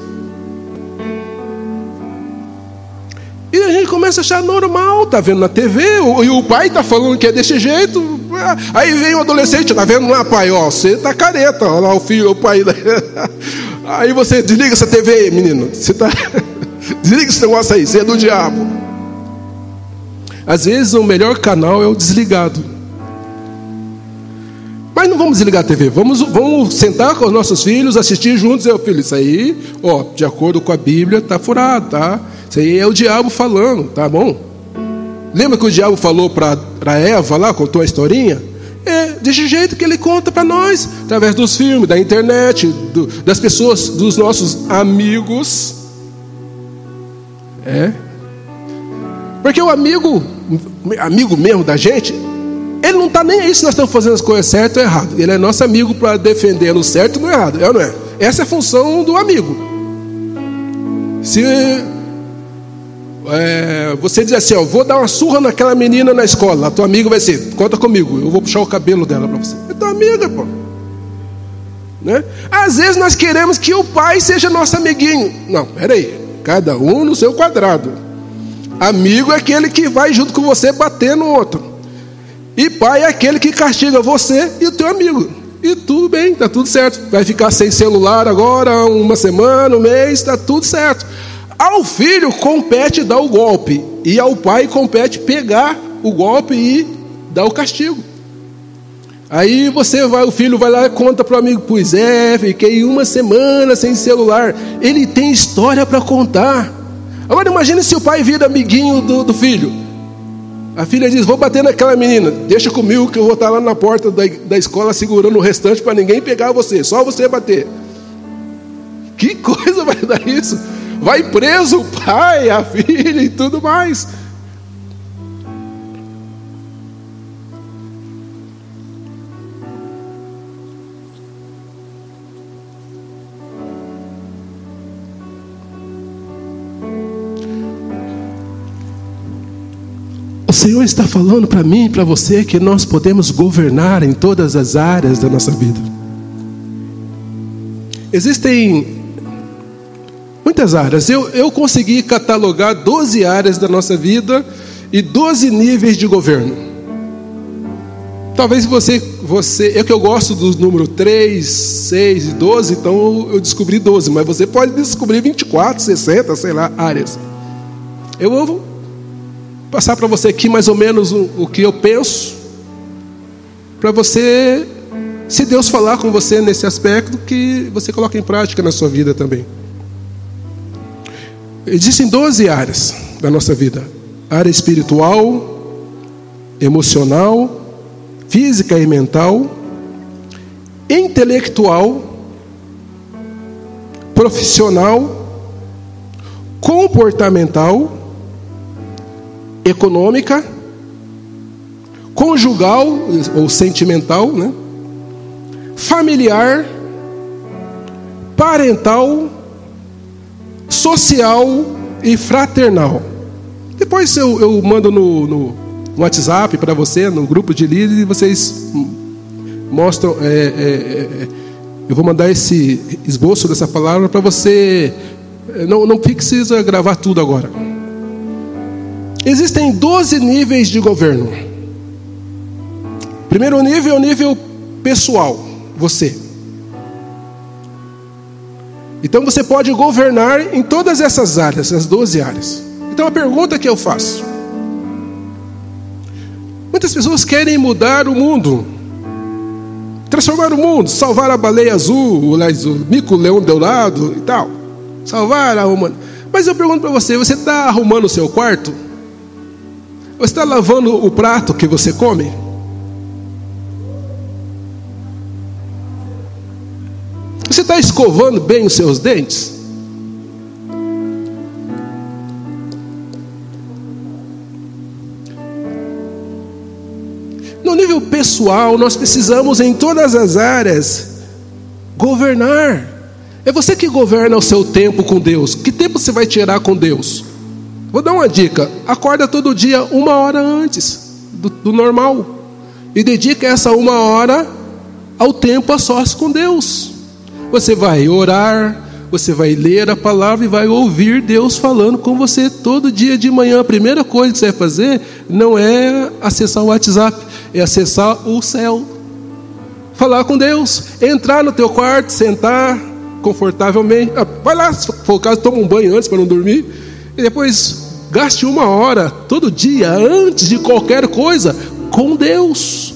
E a gente começa a achar normal, tá vendo na TV, e o pai tá falando que é desse jeito. Aí vem o adolescente, tá vendo lá, pai, ó, você tá careta, olha lá o filho, o pai. Aí você desliga essa TV, menino. Você tá... desliga esse negócio aí, você é do diabo. Às vezes o melhor canal é o desligado. Não vamos desligar a TV, vamos, vamos sentar com os nossos filhos, assistir juntos. Eu, filho, isso aí, ó, de acordo com a Bíblia, tá furado, tá? Isso aí é o diabo falando, tá bom? Lembra que o diabo falou para Eva lá, contou a historinha? É desse jeito que ele conta para nós, através dos filmes, da internet, do, das pessoas, dos nossos amigos. É. Porque o amigo, amigo mesmo da gente, ele não está nem aí se nós estamos fazendo as coisas certas ou errado. Ele é nosso amigo para defender no certo e no errado, é ou não é? Essa é a função do amigo. Se é, você diz assim, ó, vou dar uma surra naquela menina na escola, a tua amiga vai ser, conta comigo, eu vou puxar o cabelo dela para você. É tua amiga, pô. Né? Às vezes nós queremos que o pai seja nosso amiguinho. Não, peraí, cada um no seu quadrado. Amigo é aquele que vai junto com você bater no outro. E pai é aquele que castiga você e o teu amigo. E tudo bem, tá tudo certo. Vai ficar sem celular agora, uma semana, um mês, tá tudo certo. Ao filho compete dar o golpe, e ao pai compete pegar o golpe e dar o castigo. Aí você vai, o filho vai lá e conta para o amigo, pois é, fiquei uma semana sem celular. Ele tem história para contar. Agora imagine se o pai vira amiguinho do, do, filho. A filha diz, vou bater naquela menina, deixa comigo que eu vou estar lá na porta da, da escola segurando o restante para ninguém pegar você, só você bater. Que coisa vai dar isso? vai preso o pai, a filha e tudo mais. Senhor está falando para mim e para você que nós podemos governar em todas as áreas da nossa vida. Existem muitas áreas. Eu, eu consegui catalogar 12 áreas da nossa vida e 12 níveis de governo. Talvez você, você, eu que eu gosto dos números 3, 6 e 12, então eu descobri 12, mas você pode descobrir 24, 60, sei lá, áreas. Eu vou passar para você aqui mais ou menos o, o que eu penso, para você, se Deus falar com você nesse aspecto, que você coloque em prática na sua vida também. Existem 12 áreas da nossa vida: área espiritual, emocional, física e mental, intelectual, profissional, comportamental, econômica, conjugal ou sentimental, né? familiar, parental, social e fraternal. Depois eu, eu mando no, no WhatsApp para você, no grupo de líderes, e vocês mostram. É, é, é, eu vou mandar esse esboço dessa palavra para você. Não, não precisa gravar tudo agora. Existem 12 níveis de governo. Primeiro nível é o nível pessoal, você. Então você pode governar em todas essas áreas, essas 12 áreas. Então a pergunta que eu faço: Muitas pessoas querem mudar o mundo, transformar o mundo, salvar a baleia azul, o mico-leão dourado e tal, salvar a humanidade. Mas eu pergunto para você: você está arrumando o seu quarto? Você está lavando o prato que você come? Você está escovando bem os seus dentes? No nível pessoal, nós precisamos em todas as áreas governar. É você que governa o seu tempo com Deus. Que tempo você vai tirar com Deus? Vou dar uma dica: acorda todo dia uma hora antes do, do normal e dedica essa uma hora ao tempo a sós com Deus. Você vai orar, você vai ler a palavra e vai ouvir Deus falando com você todo dia de manhã. A primeira coisa que você vai fazer não é acessar o WhatsApp, é acessar o céu. Falar com Deus, entrar no teu quarto, sentar confortavelmente. Ah, vai lá, se for o caso, toma um banho antes para não dormir. E depois Gaste uma hora todo dia, antes de qualquer coisa, com Deus.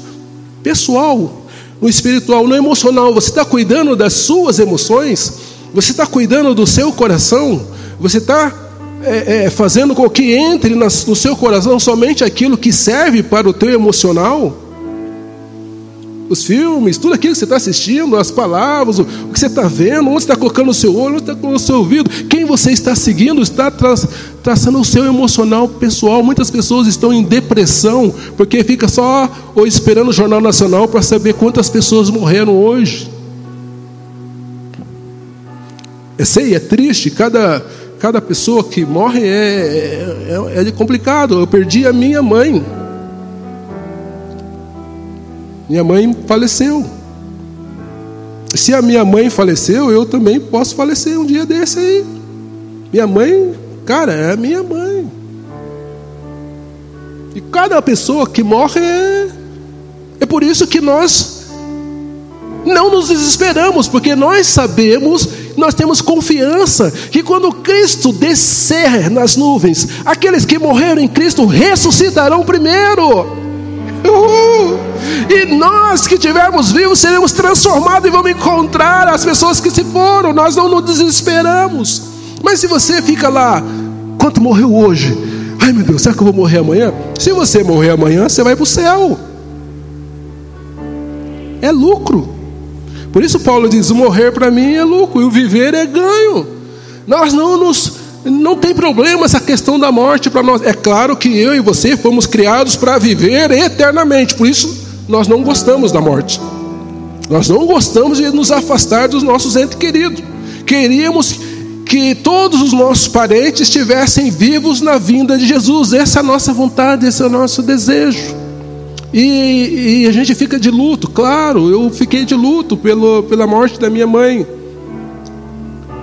Pessoal, no espiritual, no emocional, você está cuidando das suas emoções? Você está cuidando do seu coração? Você está é, é, fazendo com que entre no seu coração somente aquilo que serve para o teu emocional? os filmes, tudo aquilo que você está assistindo, as palavras, o que você está vendo, onde você está colocando o seu olho, onde está colocando o seu ouvido, quem você está seguindo, está tra traçando o seu emocional pessoal. Muitas pessoas estão em depressão porque fica só ou esperando o Jornal Nacional para saber quantas pessoas morreram hoje. Eu sei, é triste, cada, cada pessoa que morre é, é, é complicado. Eu perdi a minha mãe. Minha mãe faleceu. Se a minha mãe faleceu, eu também posso falecer um dia desse aí. Minha mãe, cara, é a minha mãe. E cada pessoa que morre é, é por isso que nós não nos desesperamos, porque nós sabemos, nós temos confiança que quando Cristo descer nas nuvens, aqueles que morreram em Cristo ressuscitarão primeiro. Uhul. E nós que estivermos vivos seremos transformados e vamos encontrar as pessoas que se foram. Nós não nos desesperamos. Mas se você fica lá, quanto morreu hoje? Ai meu Deus, será que eu vou morrer amanhã? Se você morrer amanhã, você vai para o céu. É lucro. Por isso Paulo diz: morrer para mim é lucro e o viver é ganho. Nós não nos não tem problema essa questão da morte para nós. É claro que eu e você fomos criados para viver eternamente, por isso nós não gostamos da morte. Nós não gostamos de nos afastar dos nossos entes queridos. Queríamos que todos os nossos parentes estivessem vivos na vinda de Jesus. Essa é a nossa vontade, esse é o nosso desejo. E, e a gente fica de luto, claro, eu fiquei de luto pelo, pela morte da minha mãe.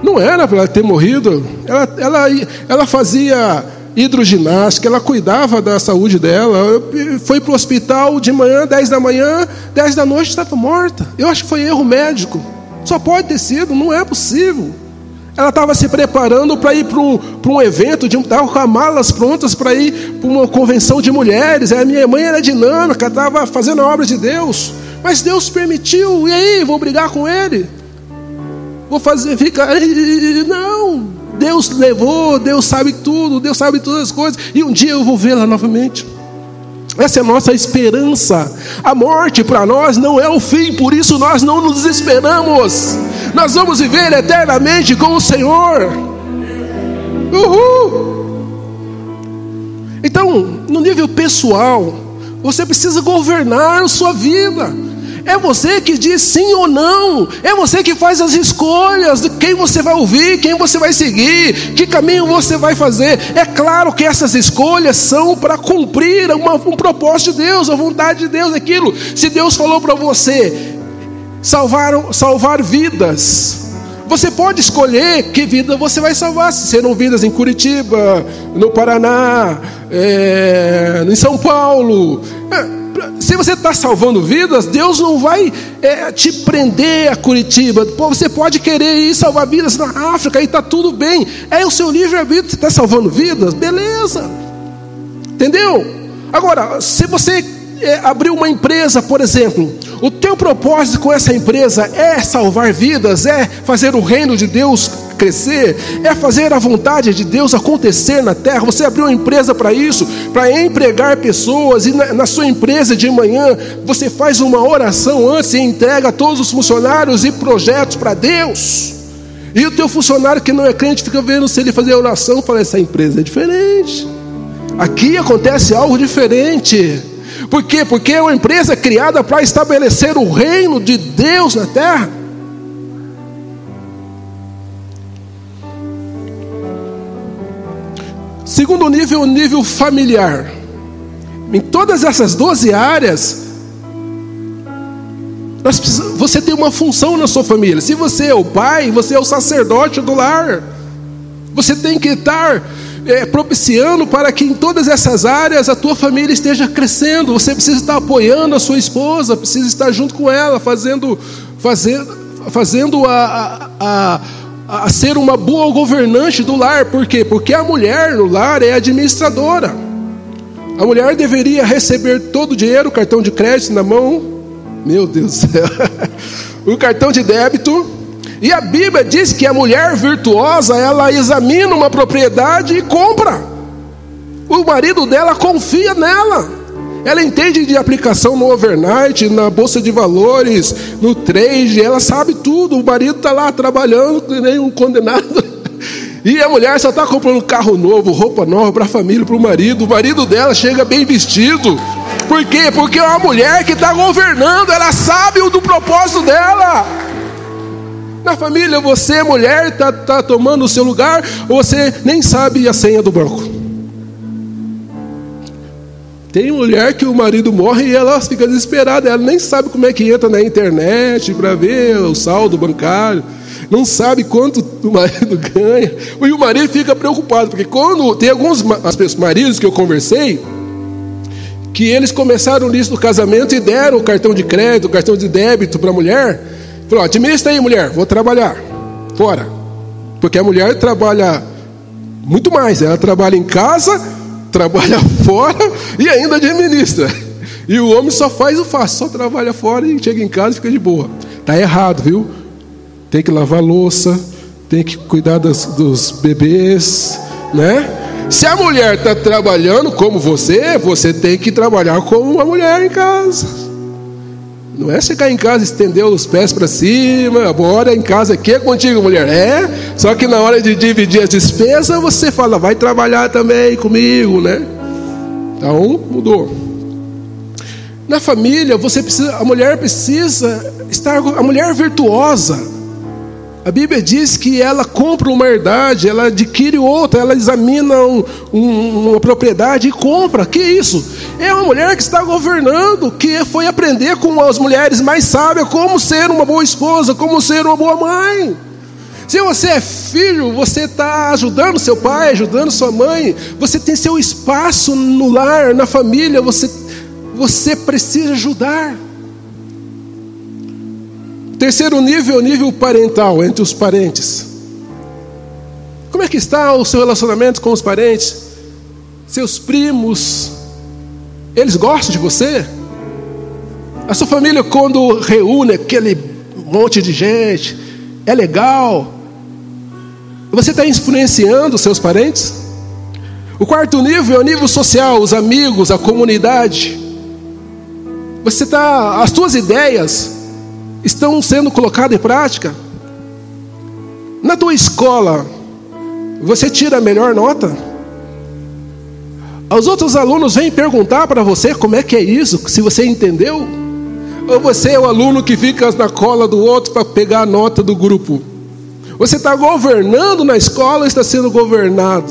Não era para ela ter morrido, ela, ela, ela fazia hidroginástica, ela cuidava da saúde dela, foi para o hospital de manhã, 10 da manhã, 10 da noite estava morta. Eu acho que foi erro médico. Só pode ter sido, não é possível. Ela estava se preparando para ir para um, um evento, estava com as malas prontas para ir para uma convenção de mulheres. A minha mãe era dinâmica, estava fazendo a obra de Deus. Mas Deus permitiu, e aí, vou brigar com ele? Vou fazer, fica. Não, Deus levou, Deus sabe tudo, Deus sabe todas as coisas, e um dia eu vou vê-la novamente. Essa é a nossa esperança. A morte para nós não é o fim, por isso nós não nos desesperamos. Nós vamos viver eternamente com o Senhor. Uhul. Então, no nível pessoal, você precisa governar a sua vida. É você que diz sim ou não. É você que faz as escolhas de quem você vai ouvir, quem você vai seguir, que caminho você vai fazer. É claro que essas escolhas são para cumprir uma, um propósito de Deus, a vontade de Deus, aquilo. Se Deus falou para você salvar, salvar vidas, você pode escolher que vida você vai salvar. Se serão vidas em Curitiba, no Paraná, é, em São Paulo. É, se você está salvando vidas, Deus não vai é, te prender a Curitiba. Pô, você pode querer ir salvar vidas na África e está tudo bem. É o seu livre-arbítrio, você está salvando vidas, beleza. Entendeu? Agora, se você é, abrir uma empresa, por exemplo, o teu propósito com essa empresa é salvar vidas, é fazer o reino de Deus crescer, é fazer a vontade de Deus acontecer na terra. Você abriu uma empresa para isso, para empregar pessoas, e na, na, sua empresa de manhã você faz uma oração antes e entrega todos os funcionários e projetos para Deus. E o teu funcionário que não é crente fica vendo se ele fazer oração, fala: essa empresa é diferente. Aqui acontece algo diferente. Por quê? Porque é uma empresa criada para estabelecer o reino de Deus na terra. Segundo nível, o nível familiar. Em todas essas 12 áreas, você tem uma função na sua família. Se você é o pai, você é o sacerdote do lar. Você tem que estar é, propiciando para que em todas essas áreas a tua família esteja crescendo. Você precisa estar apoiando a sua esposa, precisa estar junto com ela, fazendo, fazendo, fazendo a, a, a a ser uma boa governante do lar. Por quê? Porque a mulher no lar é administradora. A mulher deveria receber todo o dinheiro, o cartão de crédito na mão. Meu Deus do céu. o cartão de débito. E a Bíblia diz que a mulher virtuosa, ela examina uma propriedade e compra. O marido dela confia nela. Ela entende de aplicação no overnight, na bolsa de valores, no trade, ela sabe tudo. O marido está lá trabalhando, nem um condenado. E a mulher só está comprando carro novo, roupa nova para a família, para o marido. O marido dela chega bem vestido. Por quê? Porque é uma mulher que está governando, ela sabe o do propósito dela. Na família, você, mulher, está tá tomando o seu lugar, você nem sabe a senha do banco. Tem mulher que o marido morre e ela fica desesperada, ela nem sabe como é que entra na internet para ver o saldo bancário, não sabe quanto o marido ganha. E o marido fica preocupado, porque quando tem alguns maridos que eu conversei, que eles começaram nisso no casamento e deram o cartão de crédito, o cartão de débito para a mulher, falou: administra aí, mulher, vou trabalhar, fora. Porque a mulher trabalha muito mais, ela trabalha em casa trabalha fora e ainda administra. E o homem só faz o fácil, só trabalha fora e chega em casa e fica de boa. Tá errado, viu? Tem que lavar louça, tem que cuidar das, dos bebês, né? Se a mulher está trabalhando como você, você tem que trabalhar como uma mulher em casa. Não é chegar em casa, estender os pés para cima, bora em casa aqui é contigo, mulher. É, só que na hora de dividir as despesas, você fala, vai trabalhar também comigo, né? Então, mudou. Na família, você precisa, a mulher precisa estar, a mulher virtuosa, A Bíblia diz que ela compra uma herdade, ela adquire outra, ela examina um, um, uma propriedade e compra. Que isso? É uma mulher que está governando, que foi aprender com as mulheres mais sábias como ser uma boa esposa, como ser uma boa mãe. Se você é filho, você está ajudando seu pai, ajudando sua mãe, você tem seu espaço no lar, na família, você, você precisa ajudar. Terceiro nível é o nível parental, entre os parentes. Como é que está o seu relacionamento com os parentes? Seus primos, eles gostam de você? A sua família, quando reúne aquele monte de gente, é legal? Você está influenciando os seus parentes? O quarto nível é o nível social, os amigos, a comunidade. Você está, as suas ideias estão sendo colocadas em prática? Na tua escola, você tira a melhor nota? Os outros alunos vêm perguntar para você como é que é isso, se você entendeu? Ou você é o aluno que fica na cola do outro para pegar a nota do grupo? Você está governando na escola está sendo governado?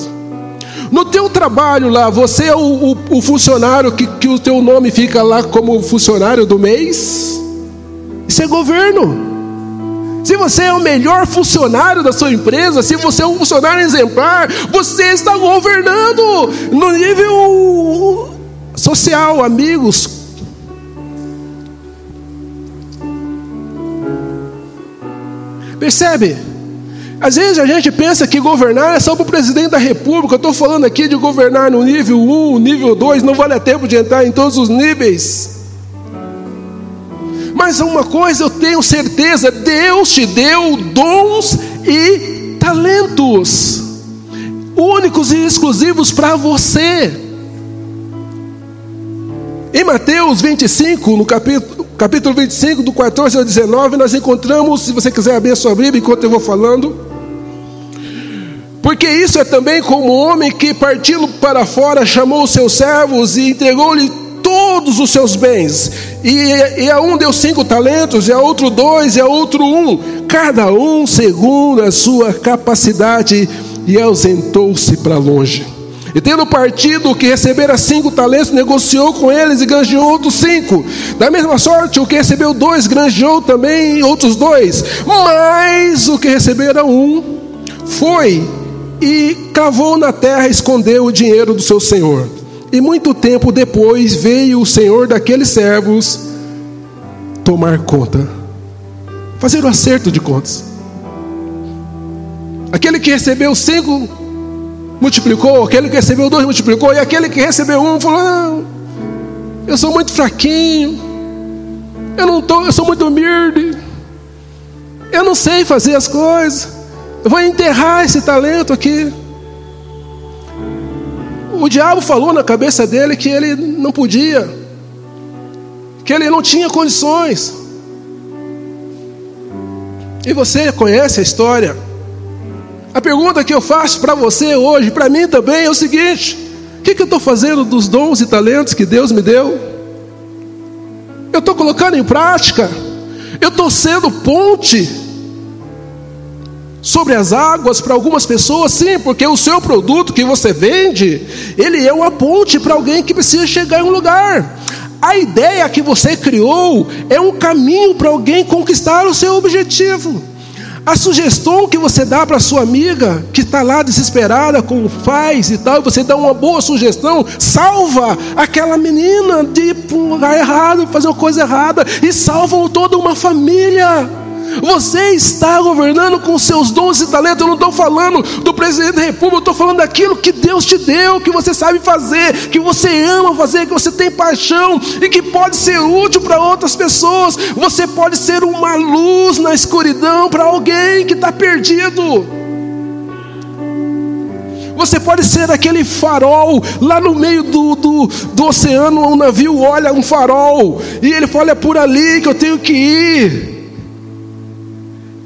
No teu trabalho lá, você é o, o, o funcionário que, que o teu nome fica lá como funcionário do mês? Isso é governo. Se você é o melhor funcionário da sua empresa, se você é um funcionário exemplar, você está governando no nível social, amigos. Percebe? Às vezes a gente pensa que governar é só para o presidente da república. Eu estou falando aqui de governar no nível 1, nível 2, não vale a tempo de entrar em todos os níveis. Mas uma coisa eu tenho certeza: Deus te deu dons e talentos, únicos e exclusivos para você. Em Mateus 25, no capítulo, capítulo 25, do 14 ao 19, nós encontramos, se você quiser abrir a sua Bíblia enquanto eu vou falando, porque isso é também como o homem que, partindo para fora, chamou os seus servos e entregou-lhe todos os seus bens. E, e, a um deu cinco talentos, e a outro dois, e a outro um, cada um segundo a sua capacidade, e ausentou-se para longe. E tendo partido o que recebera cinco talentos, negociou com eles e granjeou outros cinco. Da mesma sorte, o que recebeu dois, granjeou também outros dois. Mas o que recebera um, foi e cavou na terra, escondeu o dinheiro do seu senhor. E muito tempo depois veio o senhor daqueles servos tomar conta, fazer o acerto de contas. Aquele que recebeu cinco multiplicou, aquele que recebeu dois multiplicou, e aquele que recebeu um falou: não, eu sou muito fraquinho, eu não tô, eu sou muito humilde, eu não sei fazer as coisas, eu vou enterrar esse talento aqui. O diabo falou na cabeça dele que ele não podia, que ele não tinha condições. E você conhece a história. A pergunta que eu faço para você hoje, para mim também, é o seguinte: o que, que eu estou fazendo dos dons e talentos que Deus me deu? Eu estou colocando em prática? Eu estou sendo ponte sobre as águas para algumas pessoas, sim, porque o seu produto que você vende, ele é uma ponte para alguém que precisa chegar em um lugar. A ideia que você criou é um caminho para alguém conquistar o seu objetivo. A sugestão que você dá para sua amiga que está lá desesperada com faz e tal, você dá uma boa sugestão, salva aquela menina de um lugar errado, fazer uma coisa errada e salvam toda uma família. Você está governando com seus dons e talentos. Eu não estou falando do presidente da república, eu estou falando daquilo que Deus te deu, que você sabe fazer, que você ama fazer, que você tem paixão e que pode ser útil para outras pessoas. Você pode ser uma luz na escuridão para alguém que está perdido. Você pode ser aquele farol lá no meio do, do, do oceano, um navio olha um farol e ele fala: é por ali que eu tenho que ir.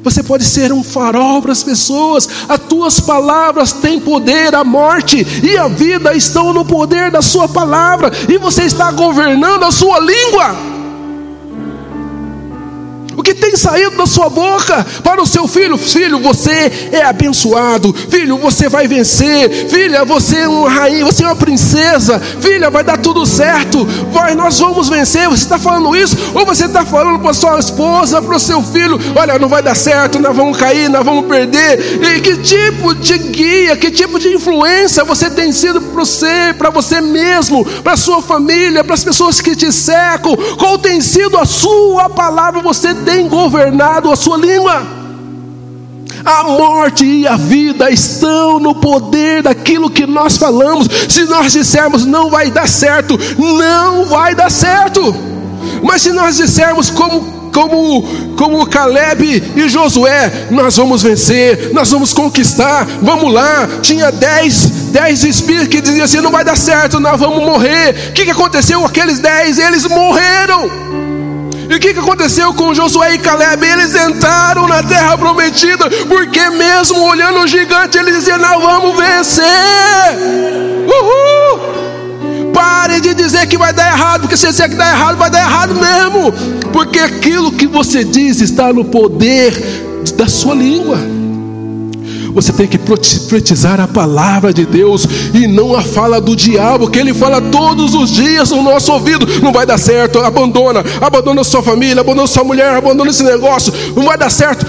Você pode ser um farol para as pessoas. As tuas palavras têm poder, a morte e a vida estão no poder da sua palavra, e você está governando a sua língua. Que tem saído da sua boca para o seu filho: Filho, você é abençoado. Filho, você vai vencer. Filha, você é uma rainha, você é uma princesa. Filha, vai dar tudo certo. Vai, nós vamos vencer. Você está falando isso? Ou você está falando para sua esposa, para o seu filho: Olha, não vai dar certo, nós vamos cair, nós vamos perder. E que tipo de guia, que tipo de influência você tem sido para você, para você mesmo, para sua família, para as pessoas que te cercam? Qual tem sido a sua palavra? Você tem governado a sua língua? A morte e a vida estão no poder daquilo que nós falamos. Se nós dissermos não vai dar certo, não vai dar certo. Mas se nós dissermos como como, como Caleb e Josué, nós vamos vencer, nós vamos conquistar, vamos lá. Tinha dez, dez espíritos que diziam assim: não vai dar certo, nós vamos morrer. O que, que aconteceu? Aqueles dez, eles morreram. E o que, aconteceu com Josué e Caleb? Eles entraram na terra prometida, porque mesmo olhando o gigante, eles diziam: Nós vamos vencer. Uhul! Pare de dizer que vai dar errado, porque se disser que dá errado, vai dar errado mesmo. Porque aquilo que você diz está no poder da sua língua. Você tem que profetizar a palavra de Deus e não a fala do diabo, que ele fala todos os dias no nosso ouvido. Não vai dar certo, abandona, abandona sua família, abandona sua mulher, abandona esse negócio, não vai dar certo.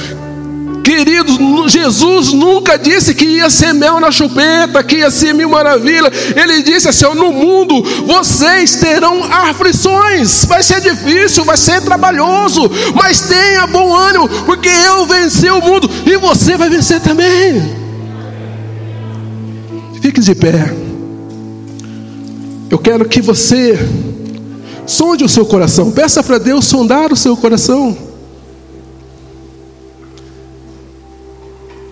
Queridos, Jesus nunca disse que ia ser mel na chupeta, que ia ser mil maravilha. Ele disse assim: no mundo vocês terão aflições, vai ser difícil, vai ser trabalhoso, mas tenha bom ânimo, porque eu venci o mundo e você vai vencer também. Fique de pé. Eu quero que você sonde o seu coração, peça para Deus sondar o seu coração.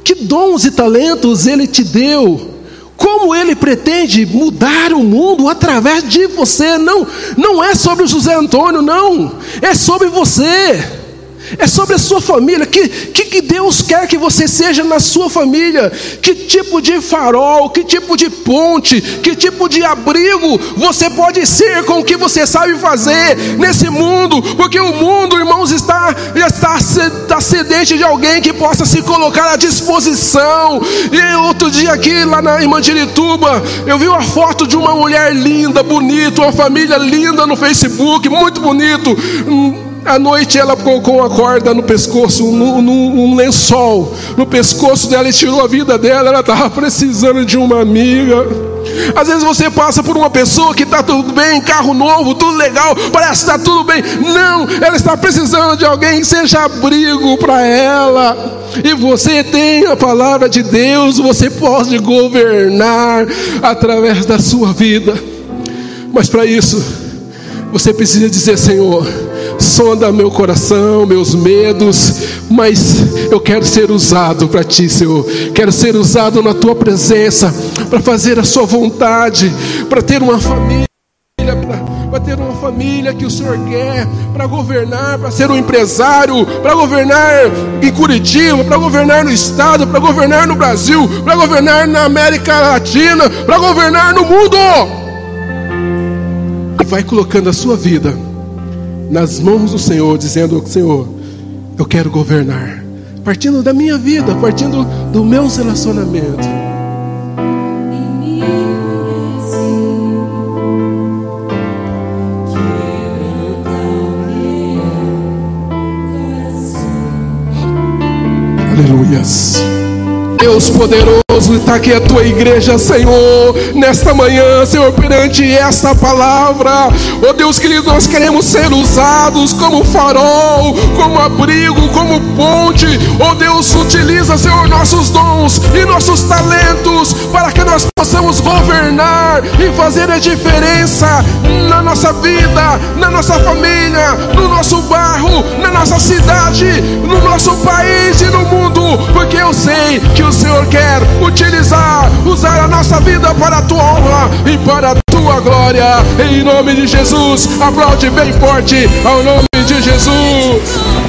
Que dons e talentos Ele te deu? Como Ele pretende mudar o mundo através de você? Não, não é sobre o José Antônio, não. É sobre você é sobre a sua família. Que, que, que Deus quer que você seja na sua família? Que tipo de farol, que tipo de ponte, que tipo de abrigo você pode ser com o que você sabe fazer nesse mundo? Porque o mundo, irmãos, está, está, está sedente de alguém que possa se colocar à disposição. E outro dia aqui, lá na, em Mandirituba, eu vi uma foto de uma mulher linda, bonita, uma família linda no Facebook, muito bonito à noite ela colocou uma corda no pescoço, um, um, um lençol no pescoço dela e tirou a vida dela. Ela estava precisando de uma amiga. Às vezes você passa por uma pessoa que está tudo bem, carro novo, tudo legal, parece que está tudo bem. Não, ela está precisando de alguém que seja abrigo para ela. E você tem a palavra de Deus, você pode governar através da sua vida. Mas para isso, você precisa dizer: Senhor, sonda meu coração, meus medos, mas eu quero ser usado para ti, Senhor. Quero ser usado na tua presença, para fazer a sua vontade, para ter uma família, para ter uma família que o Senhor quer, para governar, para ser um empresário, para governar em Curitiba, para governar no estado, para governar no Brasil, para governar na América Latina, para governar no mundo. Vai colocando a sua vida nas mãos do Senhor, dizendo: Senhor, eu quero governar, partindo da minha vida, partindo do meu relacionamento. Aleluias. Deus poderoso está aqui a tua igreja, Senhor, nesta manhã, Senhor, perante esta palavra. Oh Deus querido, nós queremos ser usados como farol, como abrigo, como ponte. Oh Deus, utiliza, Senhor, nossos dons e nossos talentos para que nós possamos governar e fazer a diferença na nossa vida, na nossa família, no nosso bairro, na nossa cidade, no nosso país e no mundo, porque eu sei que o Senhor quer utilizar, usar a nossa vida para a tua honra e para a tua glória. Em nome de Jesus, aplaude bem forte ao nome de Jesus.